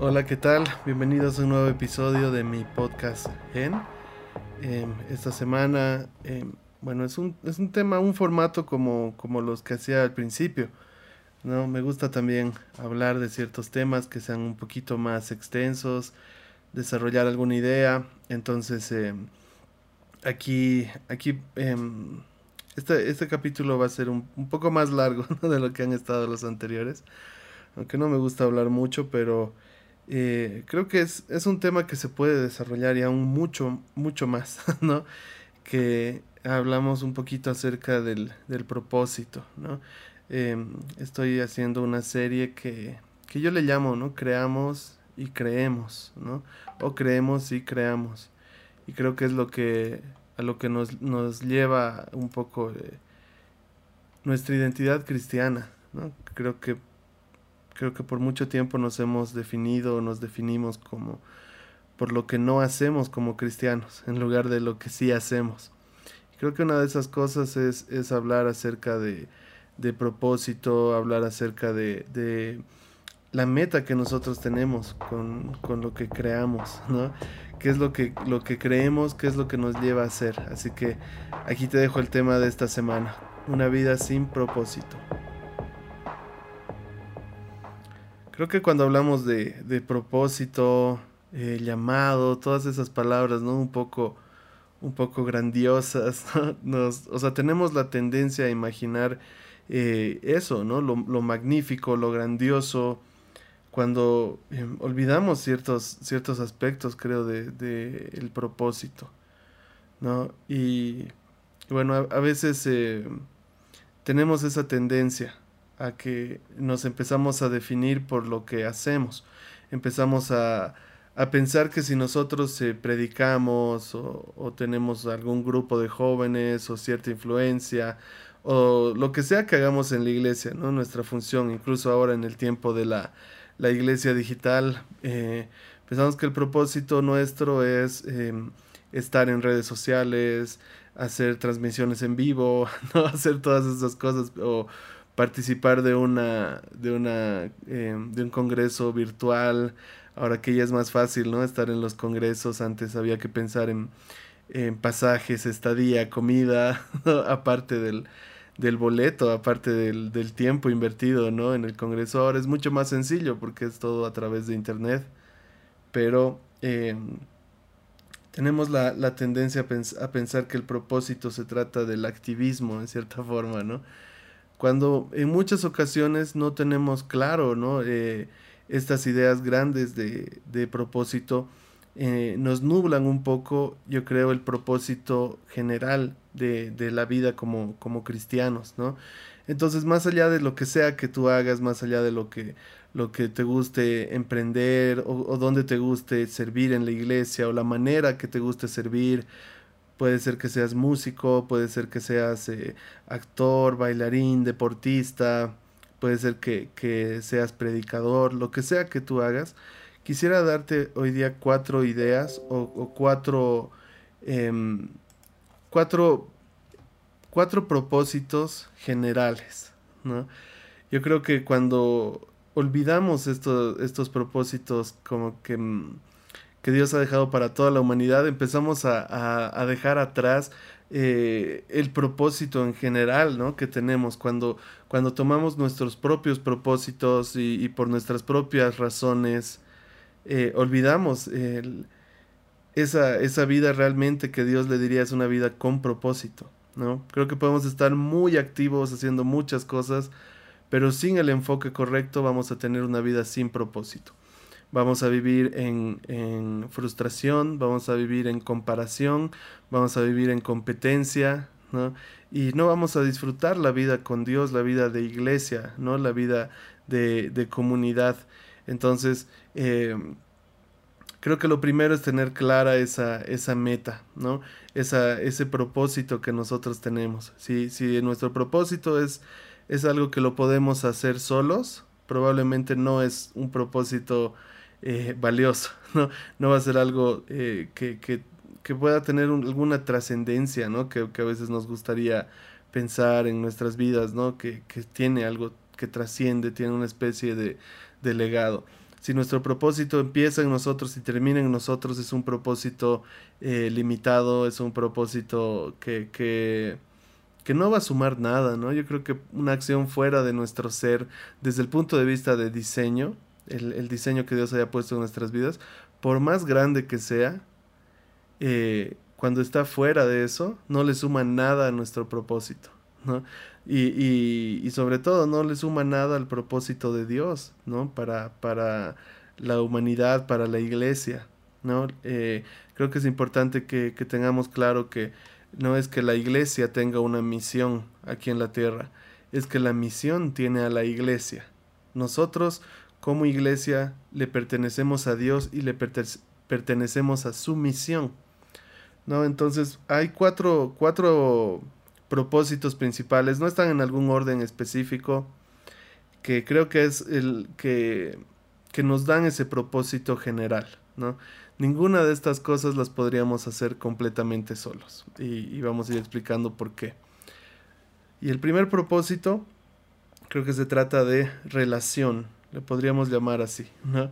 Hola, ¿qué tal? Bienvenidos a un nuevo episodio de mi podcast Gen. Em, esta semana, em, bueno, es un, es un tema, un formato como, como los que hacía al principio. ¿no? Me gusta también hablar de ciertos temas que sean un poquito más extensos, desarrollar alguna idea. Entonces, em, aquí, aquí este, este capítulo va a ser un, un poco más largo de lo que han estado los anteriores. Aunque no me gusta hablar mucho, pero eh, creo que es, es, un tema que se puede desarrollar y aún mucho, mucho más, ¿no? Que hablamos un poquito acerca del, del propósito, ¿no? Em, estoy haciendo una serie que, que yo le llamo, ¿no? Creamos y creemos, ¿no? O creemos y creamos. Y creo que es lo que a lo que nos, nos lleva un poco nuestra identidad cristiana, ¿no? Creo que Creo que por mucho tiempo nos hemos definido, nos definimos como por lo que no hacemos como cristianos, en lugar de lo que sí hacemos. Creo que una de esas cosas es, es hablar acerca de, de, propósito, hablar acerca de, de, la meta que nosotros tenemos con, con, lo que creamos, ¿no? ¿Qué es lo que, lo que creemos? ¿Qué es lo que nos lleva a hacer? Así que aquí te dejo el tema de esta semana, una vida sin propósito. Creo que cuando hablamos de, de propósito, eh, llamado, todas esas palabras, ¿no? Un poco, un poco grandiosas, Nos, o sea, tenemos la tendencia a imaginar eh, eso, ¿no? Lo, lo, magnífico, lo grandioso, cuando em, olvidamos ciertos, ciertos aspectos, creo, de, de el propósito, ¿no? Y, bueno, a, veces eh, tenemos esa tendencia a que nos empezamos a definir por lo que hacemos. Empezamos a, a pensar que si nosotros eh, predicamos o, tenemos algún grupo de jóvenes o cierta influencia o lo que sea que hagamos en la iglesia, ¿no? nuestra función, incluso ahora en el tiempo de la, la iglesia digital, eh, pensamos que el propósito nuestro es eh, estar en redes sociales, hacer transmisiones en vivo, ¿no? hacer todas esas cosas o participar de una de una eh, de un congreso virtual ahora que ya es más fácil no estar en los congresos antes había que pensar en, en pasajes estadía comida aparte del, del boleto aparte del, del, tiempo invertido no en el congreso. Ahora es mucho más sencillo porque es todo a través de internet pero eh, tenemos la, la tendencia a, a pensar que el propósito se trata del activismo en cierta forma no cuando en muchas ocasiones no tenemos claro, ¿no? Eh, estas ideas grandes de, de propósito eh, nos nublan un poco, yo creo, el propósito general de, de, la vida como, como cristianos, ¿no? Entonces, más allá de lo que sea que tú hagas, más allá de lo que, lo que te guste emprender o, o donde te guste servir en la iglesia o la manera que te guste servir, Puede ser que seas músico, puede ser que seas eh, actor, bailarín, deportista, puede ser que, que, seas predicador, lo que sea que tú hagas. Quisiera darte hoy día cuatro ideas o, cuatro, eh, cuatro, cuatro propósitos generales. ¿no? Yo creo que cuando olvidamos estos, estos propósitos como que mm, que Dios ha dejado para toda la humanidad, empezamos a, a, dejar atrás eh, el propósito en general ¿no? que tenemos cuando, cuando tomamos nuestros propios propósitos y, y por nuestras propias razones, eh, olvidamos el, esa, esa vida realmente que Dios le diría es una vida con propósito. ¿no? Creo que podemos estar muy activos haciendo muchas cosas, pero sin el enfoque correcto vamos a tener una vida sin propósito vamos a vivir en, en, frustración, vamos a vivir en comparación, vamos a vivir en competencia, ¿no? Y no vamos a disfrutar la vida con Dios, la vida de iglesia, ¿no? La vida de, de comunidad. Entonces, eh, creo que lo primero es tener clara esa, esa meta, ¿no? Esa, ese propósito que nosotros tenemos. Si, si nuestro propósito es, es algo que lo podemos hacer solos, probablemente no es un propósito eh, valioso, ¿no? No va a ser algo eh, que, que, que, pueda tener un, alguna trascendencia, ¿no? Que, que, a veces nos gustaría pensar en nuestras vidas, ¿no? Que, tiene algo que trasciende, tiene una especie de, de legado. Si nuestro propósito empieza en nosotros y termina en nosotros, es un propósito eh, limitado, es un propósito que, que, que, no va a sumar nada, ¿no? Yo creo que una acción fuera de nuestro ser, desde el punto de vista de diseño, el, el diseño que Dios haya puesto en nuestras vidas, por más grande que sea, eh, cuando está fuera de eso, no le suma nada a nuestro propósito, ¿no? Y, y, sobre todo no le suma nada al propósito de Dios, ¿no? Para, para la humanidad, para la iglesia, ¿no? Eh, creo que es importante que, que, tengamos claro que no es que la iglesia tenga una misión aquí en la tierra, es que la misión tiene a la iglesia. Nosotros como iglesia le pertenecemos a Dios y le pertenecemos a su misión. ¿No? Entonces hay cuatro, cuatro propósitos principales, no están en algún orden específico, que creo que es el que, que nos dan ese propósito general, ¿no? Ninguna de estas cosas las podríamos hacer completamente solos y, y, vamos a ir explicando por qué. Y el primer propósito creo que se trata de relación, le podríamos llamar así, ¿no?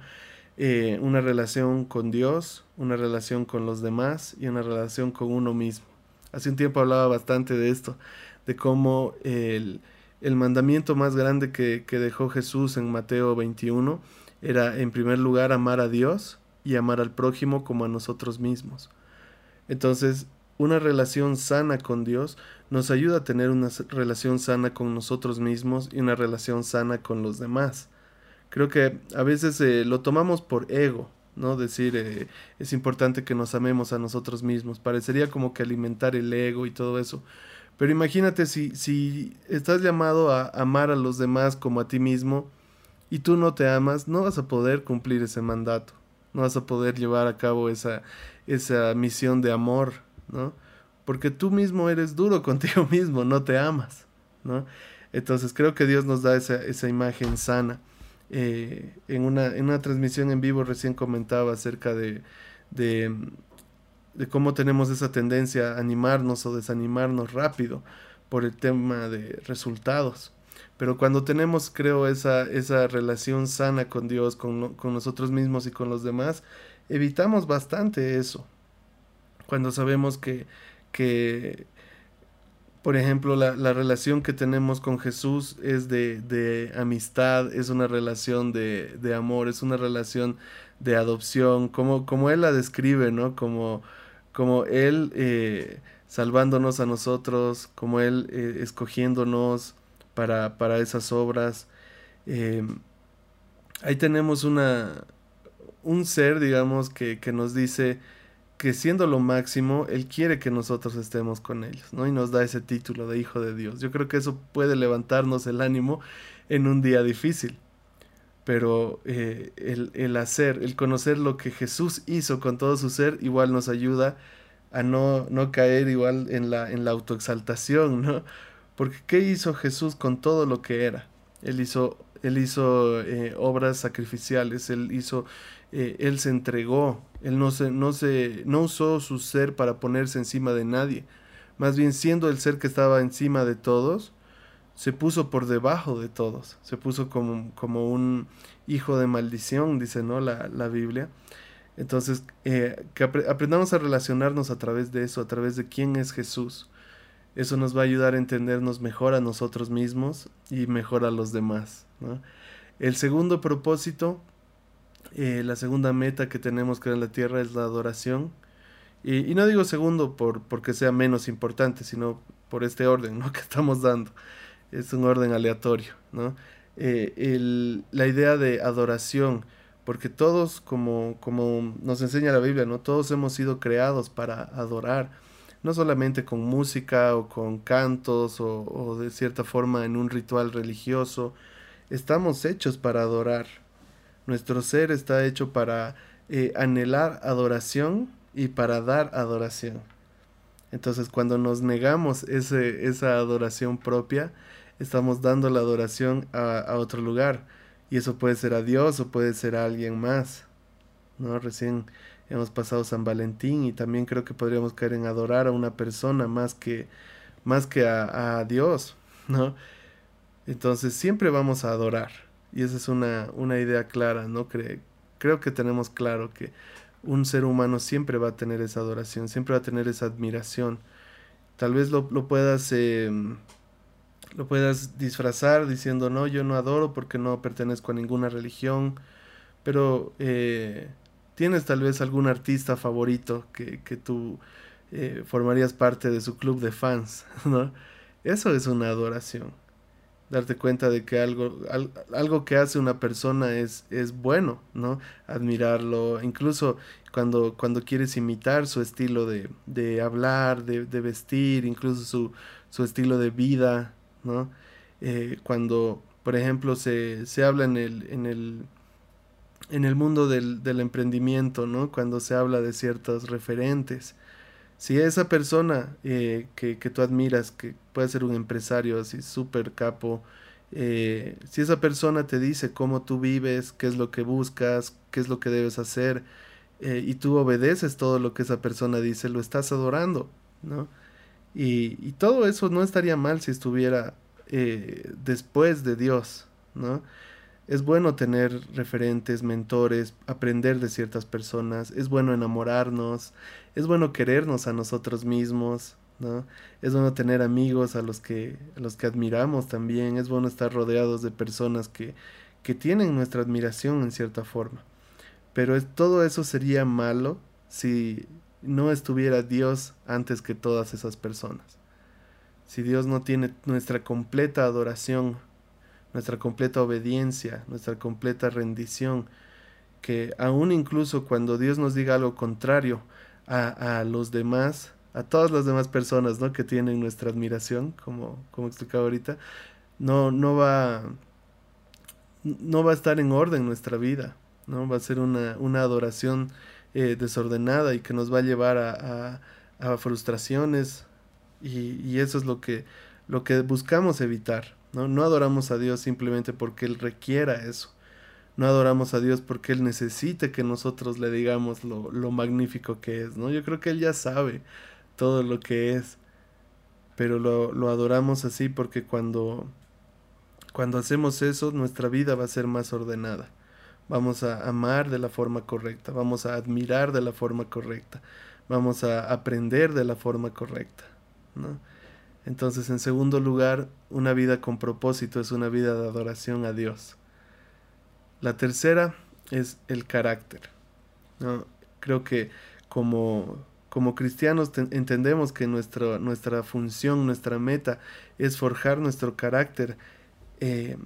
Eh, una relación con Dios, una relación con los demás y una relación con uno mismo. Hace un tiempo hablaba bastante de esto, de cómo el, el mandamiento más grande que, que, dejó Jesús en Mateo 21 era en primer lugar amar a Dios y amar al prójimo como a nosotros mismos. Entonces, una relación sana con Dios nos ayuda a tener una relación sana con nosotros mismos y una relación sana con los demás. Creo que a veces eh, lo tomamos por ego, ¿no? Decir, eh, es importante que nos amemos a nosotros mismos. Parecería como que alimentar el ego y todo eso. Pero imagínate si, si estás llamado a amar a los demás como a ti mismo y tú no te amas, no vas a poder cumplir ese mandato. No vas a poder llevar a cabo esa, esa misión de amor, ¿no? Porque tú mismo eres duro contigo mismo, no te amas, ¿no? Entonces creo que Dios nos da esa, esa imagen sana. Eh, en, una, en, una, transmisión en vivo recién comentaba acerca de, de, de, cómo tenemos esa tendencia a animarnos o desanimarnos rápido por el tema de resultados. Pero cuando tenemos, creo, esa, esa relación sana con Dios, con, con nosotros mismos y con los demás, evitamos bastante eso. Cuando sabemos que, que por ejemplo, la, la, relación que tenemos con Jesús es de, de amistad, es una relación de, de, amor, es una relación de adopción, como, como Él la describe, ¿no? Como, como Él eh, salvándonos a nosotros, como Él eh, escogiéndonos para, para, esas obras. Eh, ahí tenemos una, un ser, digamos, que, que nos dice, que siendo lo máximo, Él quiere que nosotros estemos con ellos, ¿no? Y nos da ese título de Hijo de Dios. Yo creo que eso puede levantarnos el ánimo en un día difícil. Pero eh, el, el, hacer, el conocer lo que Jesús hizo con todo su ser, igual nos ayuda a no, no caer igual en la, en la autoexaltación, ¿no? Porque ¿qué hizo Jesús con todo lo que era? Él hizo, él hizo eh, obras sacrificiales, él hizo eh, él se entregó, él no, se, no, se, no usó su ser para ponerse encima de nadie, más bien siendo el ser que estaba encima de todos, se puso por debajo de todos, se puso como, como un hijo de maldición, dice ¿no? la, la Biblia. Entonces, eh, que aprendamos a relacionarnos a través de eso, a través de quién es Jesús. Eso nos va a ayudar a entendernos mejor a nosotros mismos y mejor a los demás. El segundo propósito eh, la segunda meta que tenemos que en la tierra es la adoración. Y, no digo segundo por, porque sea menos importante, sino por este orden ¿no? que estamos dando. Es un orden aleatorio. ¿no? Eh, el, la idea de adoración, porque todos, como, como nos enseña la Biblia, ¿no? todos hemos sido creados para adorar, no solamente con música o con cantos o de cierta forma en un ritual religioso, estamos hechos para adorar. Nuestro ser está hecho para eh, anhelar adoración y para dar adoración. Entonces cuando nos negamos ese, esa adoración propia, estamos dando la adoración a, a, otro lugar. Y eso puede ser a Dios o puede ser a alguien más. ¿no? Recién hemos pasado San Valentín y también creo que podríamos caer en adorar a una persona más que, más que a, a Dios. ¿no? Entonces siempre vamos a adorar Y esa es una, una idea clara, ¿no? creo que tenemos claro que un ser humano siempre va a tener esa adoración, siempre va a tener esa admiración. Tal vez lo, puedas... Em, lo puedas disfrazar diciendo no, yo no adoro porque no pertenezco a ninguna religión, pero eh, tienes tal vez algún artista favorito que, que tú eh, formarías parte de su club de fans, ¿no? Eso es una adoración. Darte cuenta de que algo, algo que hace una persona es, es bueno, ¿no? Admirarlo, incluso cuando, cuando quieres imitar su estilo de, de hablar, de, de, vestir, incluso su, su, estilo de vida, ¿no? Eh, cuando, por ejemplo, se, se habla en el, en el, en el mundo del, del emprendimiento, ¿no? Cuando se habla de ciertos referentes si esa persona eh, que, que, tú admiras, que puede ser un empresario así súper capo, eh, si esa persona te dice cómo tú vives, qué es lo que buscas, qué es lo que debes hacer, eh, y tú obedeces todo lo que esa persona dice, lo estás adorando, ¿no? Y, y todo eso no estaría mal si estuviera después de Dios, ¿no? Es bueno tener referentes, mentores, aprender de ciertas personas, es bueno enamorarnos, es bueno querernos a nosotros mismos, ¿no? Es bueno tener amigos a los que, a los que admiramos también, es bueno estar rodeados de personas que, que tienen nuestra admiración en cierta forma. Pero todo eso sería malo si no estuviera Dios antes que todas esas personas. Si Dios no tiene nuestra completa adoración, nuestra completa obediencia, nuestra completa rendición, que aún incluso cuando Dios nos diga algo contrario a, a los demás, a todas las demás personas ¿no? que tienen nuestra admiración, como, como explicaba ahorita, no, no, va, no va a estar en orden nuestra vida, ¿no? va a ser una, una adoración eh, desordenada y que nos va a llevar a, a, frustraciones y, y, eso es lo que, lo que buscamos evitar. ¿no? adoramos a Dios simplemente porque Él requiera eso. No adoramos a Dios porque Él necesite que nosotros le digamos lo, lo magnífico que es, ¿no? Yo creo que Él ya sabe todo lo que es. Pero lo, lo adoramos así porque cuando, cuando hacemos eso, nuestra vida va a ser más ordenada. Vamos a amar de la forma correcta, vamos a admirar de la forma correcta, vamos a aprender de la forma correcta, ¿no? Entonces, en segundo lugar, una vida con propósito es una vida de adoración a Dios. La tercera es el carácter. Creo que como, como cristianos entendemos que nuestra, función, nuestra meta es forjar nuestro carácter eh,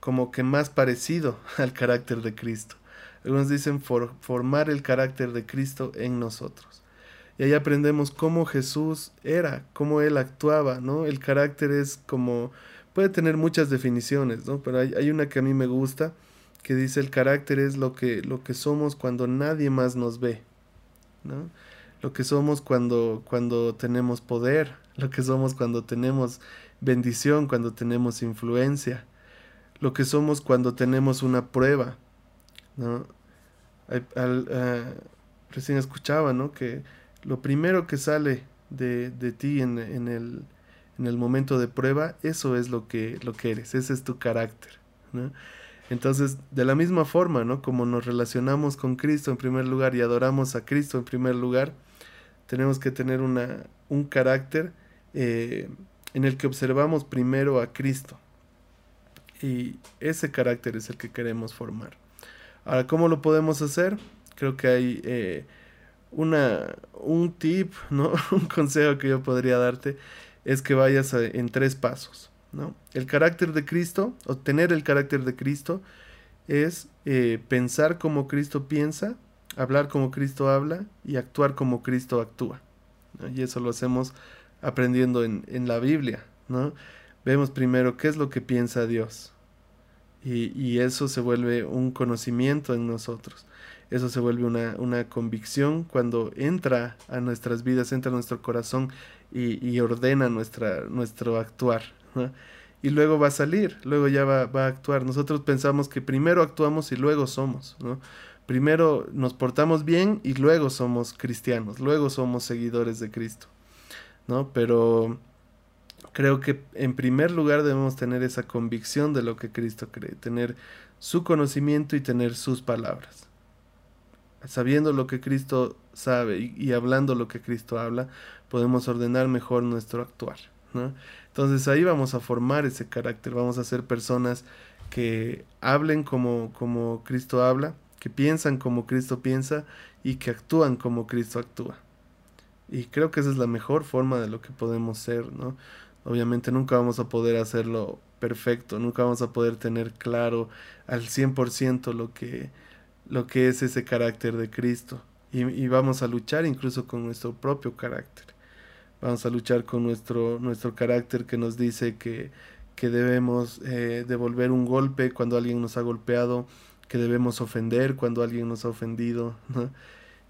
como que más parecido al carácter de Cristo. Algunos dicen formar el carácter de Cristo en nosotros. Y ahí aprendemos cómo Jesús era, cómo él actuaba, ¿no? El carácter es como, puede tener muchas definiciones, ¿no? Pero hay, hay una que a mí me gusta, que dice el carácter es lo que, lo que somos cuando nadie más nos ve, ¿no? Lo que somos cuando, cuando tenemos poder, lo que somos cuando tenemos bendición, cuando tenemos influencia, lo que somos cuando tenemos una prueba, ¿no? Al, uh, recién escuchaba, ¿no? Que lo primero que sale de, de ti en, en, el, en, el, momento de prueba, eso es lo que, lo que eres, ese es tu carácter. ¿no? Entonces, de la misma forma, ¿no? Como nos relacionamos con Cristo en primer lugar y adoramos a Cristo en primer lugar, tenemos que tener una, un carácter eh, en el que observamos primero a Cristo. Y ese carácter es el que queremos formar. Ahora, ¿cómo lo podemos hacer? Creo que hay eh, una, un tip, ¿no? un consejo que yo podría darte es que vayas en tres pasos. ¿no? El carácter de Cristo, o tener el carácter de Cristo, es eh, pensar como Cristo piensa, hablar como Cristo habla y actuar como Cristo actúa. Y eso lo hacemos aprendiendo en, en, la Biblia. ¿no? Vemos primero qué es lo que piensa Dios. Y, y eso se vuelve un conocimiento en nosotros eso se vuelve una, una convicción cuando entra a nuestras vidas, entra a nuestro corazón y, ordena nuestra, nuestro actuar. Y luego va a salir, luego ya va, va, a actuar. Nosotros pensamos que primero actuamos y luego somos. ¿no? Primero nos portamos bien y luego somos cristianos, luego somos seguidores de Cristo. ¿no? Pero, creo que en primer lugar debemos tener esa convicción de lo que Cristo cree, tener su conocimiento y tener sus palabras. Sabiendo lo que Cristo sabe y, hablando lo que Cristo habla, podemos ordenar mejor nuestro actuar. Entonces ahí vamos a formar ese carácter, vamos a ser personas que hablen como, como Cristo habla, que piensan como Cristo piensa y que actúan como Cristo actúa. Y creo que esa es la mejor forma de lo que podemos ser, ¿no? Obviamente nunca vamos a poder hacerlo perfecto, nunca vamos a poder tener claro al 100% lo que, lo que es ese carácter de Cristo. Y, vamos a luchar incluso con nuestro propio carácter. Vamos a luchar con nuestro, nuestro carácter que nos dice que, que debemos eh, devolver un golpe cuando alguien nos ha golpeado, que debemos ofender cuando alguien nos ha ofendido,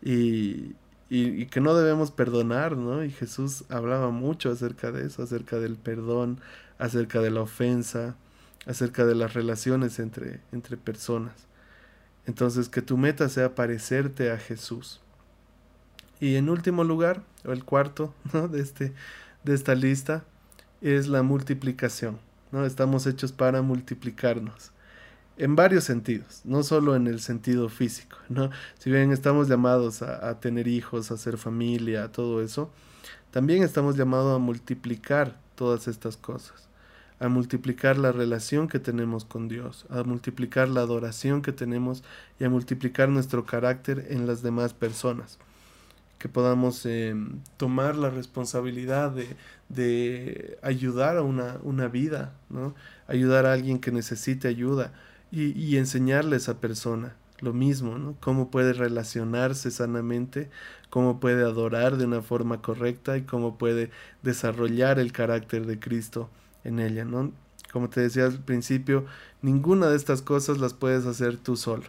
y, y, que no debemos perdonar, ¿no? Y Jesús hablaba mucho acerca de eso, acerca del perdón, acerca de la ofensa, acerca de las relaciones entre, entre personas. Entonces, que tu meta sea parecerte a Jesús. Y en último lugar, o el cuarto ¿no? de, este, de esta lista, es la multiplicación. ¿no? Estamos hechos para multiplicarnos en varios sentidos, no solo en el sentido físico, ¿no? Si bien estamos llamados a, tener hijos, a hacer familia, todo eso, también estamos llamados a multiplicar todas estas cosas, a multiplicar la relación que tenemos con Dios, a multiplicar la adoración que tenemos y a multiplicar nuestro carácter en las demás personas. Que podamos em, tomar la responsabilidad de, de ayudar a una, una vida, ¿no? ayudar a alguien que necesite ayuda, y, enseñarle a esa persona lo mismo, ¿no? Cómo puede relacionarse sanamente, cómo puede adorar de una forma correcta y cómo puede desarrollar el carácter de Cristo en ella, ¿no? Como te decía al principio, ninguna de estas cosas las puedes hacer tú solo.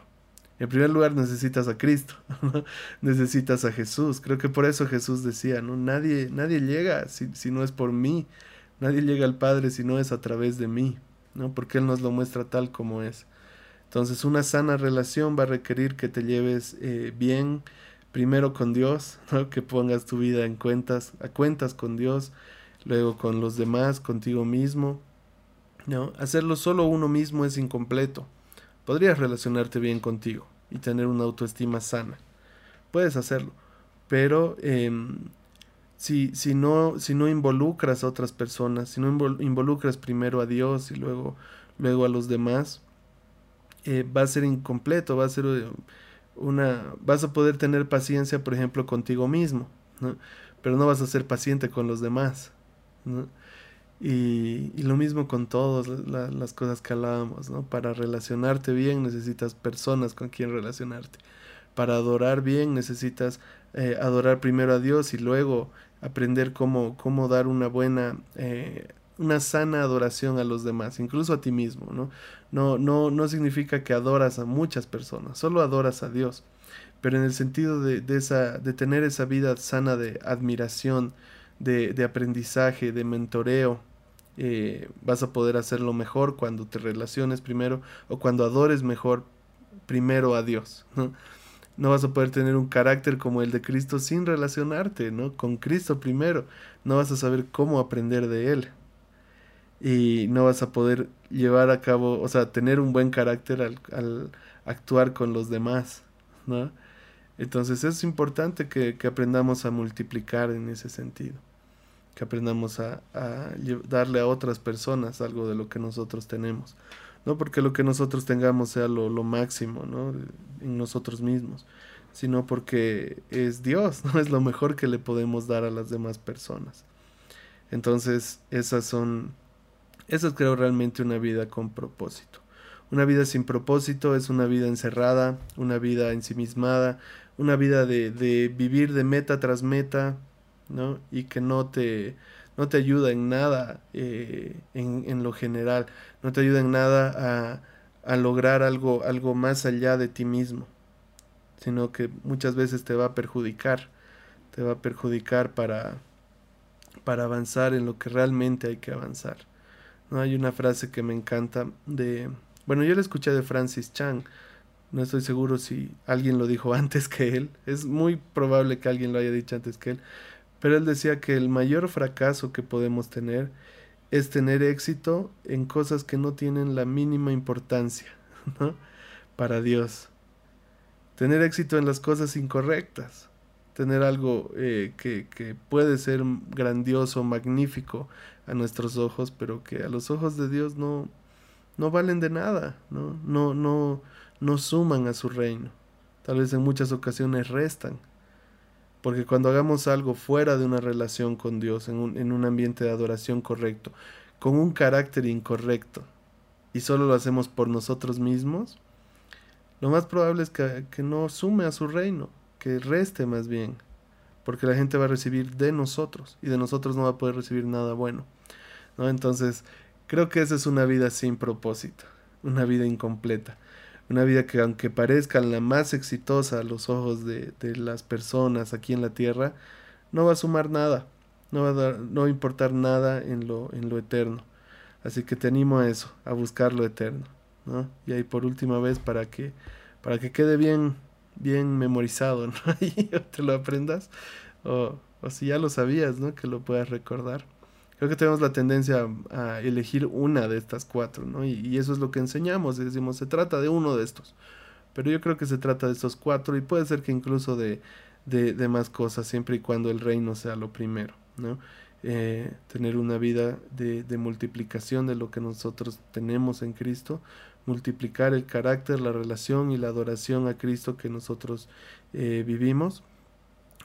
En primer lugar necesitas a Cristo, necesitas a Jesús. Creo que por eso Jesús decía, ¿no? Nadie, nadie llega si, si no es por mí, nadie llega al Padre si no es a través de mí, ¿no? Porque Él nos lo muestra tal como es. Entonces una sana relación va a requerir que te lleves eh, bien primero con Dios, que pongas tu vida en cuentas, a cuentas con Dios, luego con los demás, contigo mismo. ¿no? Hacerlo solo uno mismo es incompleto. Podrías relacionarte bien contigo y tener una autoestima sana. Puedes hacerlo, pero em, si, si, no, si no involucras a otras personas, si no involucras primero a Dios y luego, luego a los demás, eh, va a ser incompleto, va a ser eh, una... vas a poder tener paciencia, por ejemplo, contigo mismo, pero no vas a ser paciente con los demás. Y, y, lo mismo con todas las cosas que hablábamos, ¿no? Para relacionarte bien necesitas personas con quien relacionarte. Para adorar bien necesitas eh, adorar primero a Dios y luego aprender cómo, cómo dar una buena una sana adoración a los demás, incluso a ti mismo, ¿no? No, no, no significa que adoras a muchas personas, solo adoras a Dios. Pero en el sentido de, de esa, de tener esa vida sana de admiración, de, de aprendizaje, de mentoreo, eh, vas a poder hacerlo mejor cuando te relaciones primero o cuando adores mejor primero a Dios, ¿no? No vas a poder tener un carácter como el de Cristo sin relacionarte, ¿no? Con Cristo primero. No vas a saber cómo aprender de Él y no vas a poder llevar a cabo, o sea, tener un buen carácter al, actuar con los demás, ¿no? Entonces es importante que, aprendamos a multiplicar en ese sentido, que aprendamos a, darle a otras personas algo de lo que nosotros tenemos, no porque lo que nosotros tengamos sea lo, lo máximo, ¿no? En nosotros mismos, sino porque es Dios, ¿no? Es lo mejor que le podemos dar a las demás personas. Entonces, esas son eso es creo realmente una vida con propósito. Una vida sin propósito es una vida encerrada, una vida ensimismada, una vida de, de vivir de meta tras meta, ¿no? Y que no te, no te ayuda en nada eh, en, en, lo general, no te ayuda en nada a, a lograr algo, algo más allá de ti mismo, sino que muchas veces te va a perjudicar, te va a perjudicar para, para avanzar en lo que realmente hay que avanzar. Hay una frase que me encanta de... Bueno, yo la escuché de Francis Chang. No estoy seguro si alguien lo dijo antes que él. Es muy probable que alguien lo haya dicho antes que él. Pero él decía que el mayor fracaso que podemos tener es tener éxito en cosas que no tienen la mínima importancia ¿no? para Dios. Tener éxito en las cosas incorrectas. Tener algo eh, que, que puede ser grandioso, magnífico a nuestros ojos, pero que a los ojos de Dios no, no valen de nada, ¿no? No, no, no suman a su reino. Tal vez en muchas ocasiones restan. Porque cuando hagamos algo fuera de una relación con Dios, en un, en un ambiente de adoración correcto, con un carácter incorrecto, y solo lo hacemos por nosotros mismos, lo más probable es que, que no sume a su reino, que reste más bien, porque la gente va a recibir de nosotros y de nosotros no va a poder recibir nada bueno. ¿no? Entonces, creo que esa es una vida sin propósito, una vida incompleta. Una vida que aunque parezca la más exitosa a los ojos de, de las personas aquí en la tierra, no va a sumar nada, no va a, dar, no va a importar nada en lo, en lo eterno. Así que te animo a eso, a buscar lo eterno. ¿no? Y ahí por última vez para que, para que quede bien, bien memorizado, ¿no? y te lo aprendas. O, o si ya lo sabías, ¿no? Que lo puedas recordar creo que tenemos la tendencia a, elegir una de estas cuatro, ¿no? Y, eso es lo que enseñamos, decimos, se trata de uno de estos. Pero yo creo que se trata de estos cuatro y puede ser que incluso de, de, más cosas, siempre y cuando el reino sea lo primero, ¿no? Eh, tener una vida de, de, multiplicación de lo que nosotros tenemos en Cristo, multiplicar el carácter, la relación y la adoración a Cristo que nosotros eh, vivimos,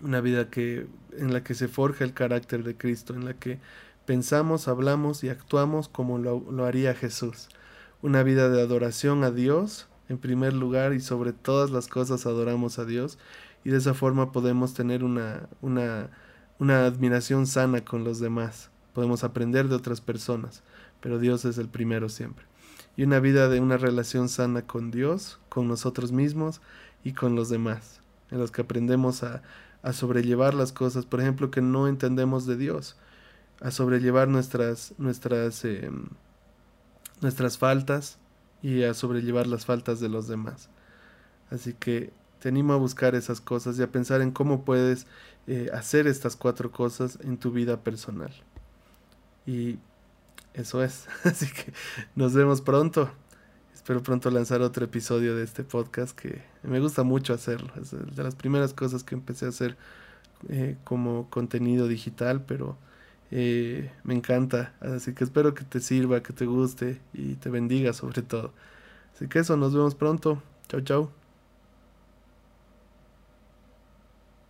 una vida que en la que se forja el carácter de Cristo, en la que pensamos, hablamos y actuamos como lo, haría Jesús. Una vida de adoración a Dios, en primer lugar, y sobre todas las cosas adoramos a Dios, y de esa forma podemos tener una, una, una admiración sana con los demás. Podemos aprender de otras personas, pero Dios es el primero siempre. Y una vida de una relación sana con Dios, con nosotros mismos y con los demás, en los que aprendemos a, a sobrellevar las cosas, por ejemplo, que no entendemos de Dios a sobrellevar nuestras, nuestras, em, nuestras faltas y a sobrellevar las faltas de los demás. Así que te animo a buscar esas cosas y a pensar en cómo puedes eh, hacer estas cuatro cosas en tu vida personal. Y eso es. Así que nos vemos pronto. Espero pronto lanzar otro episodio de este podcast que me gusta mucho hacerlo. Es de las primeras cosas que empecé a hacer eh, como contenido digital, pero eh, me encanta, así que espero que te sirva, que te guste y te bendiga sobre todo. Así que eso, nos vemos pronto. Chao, chao.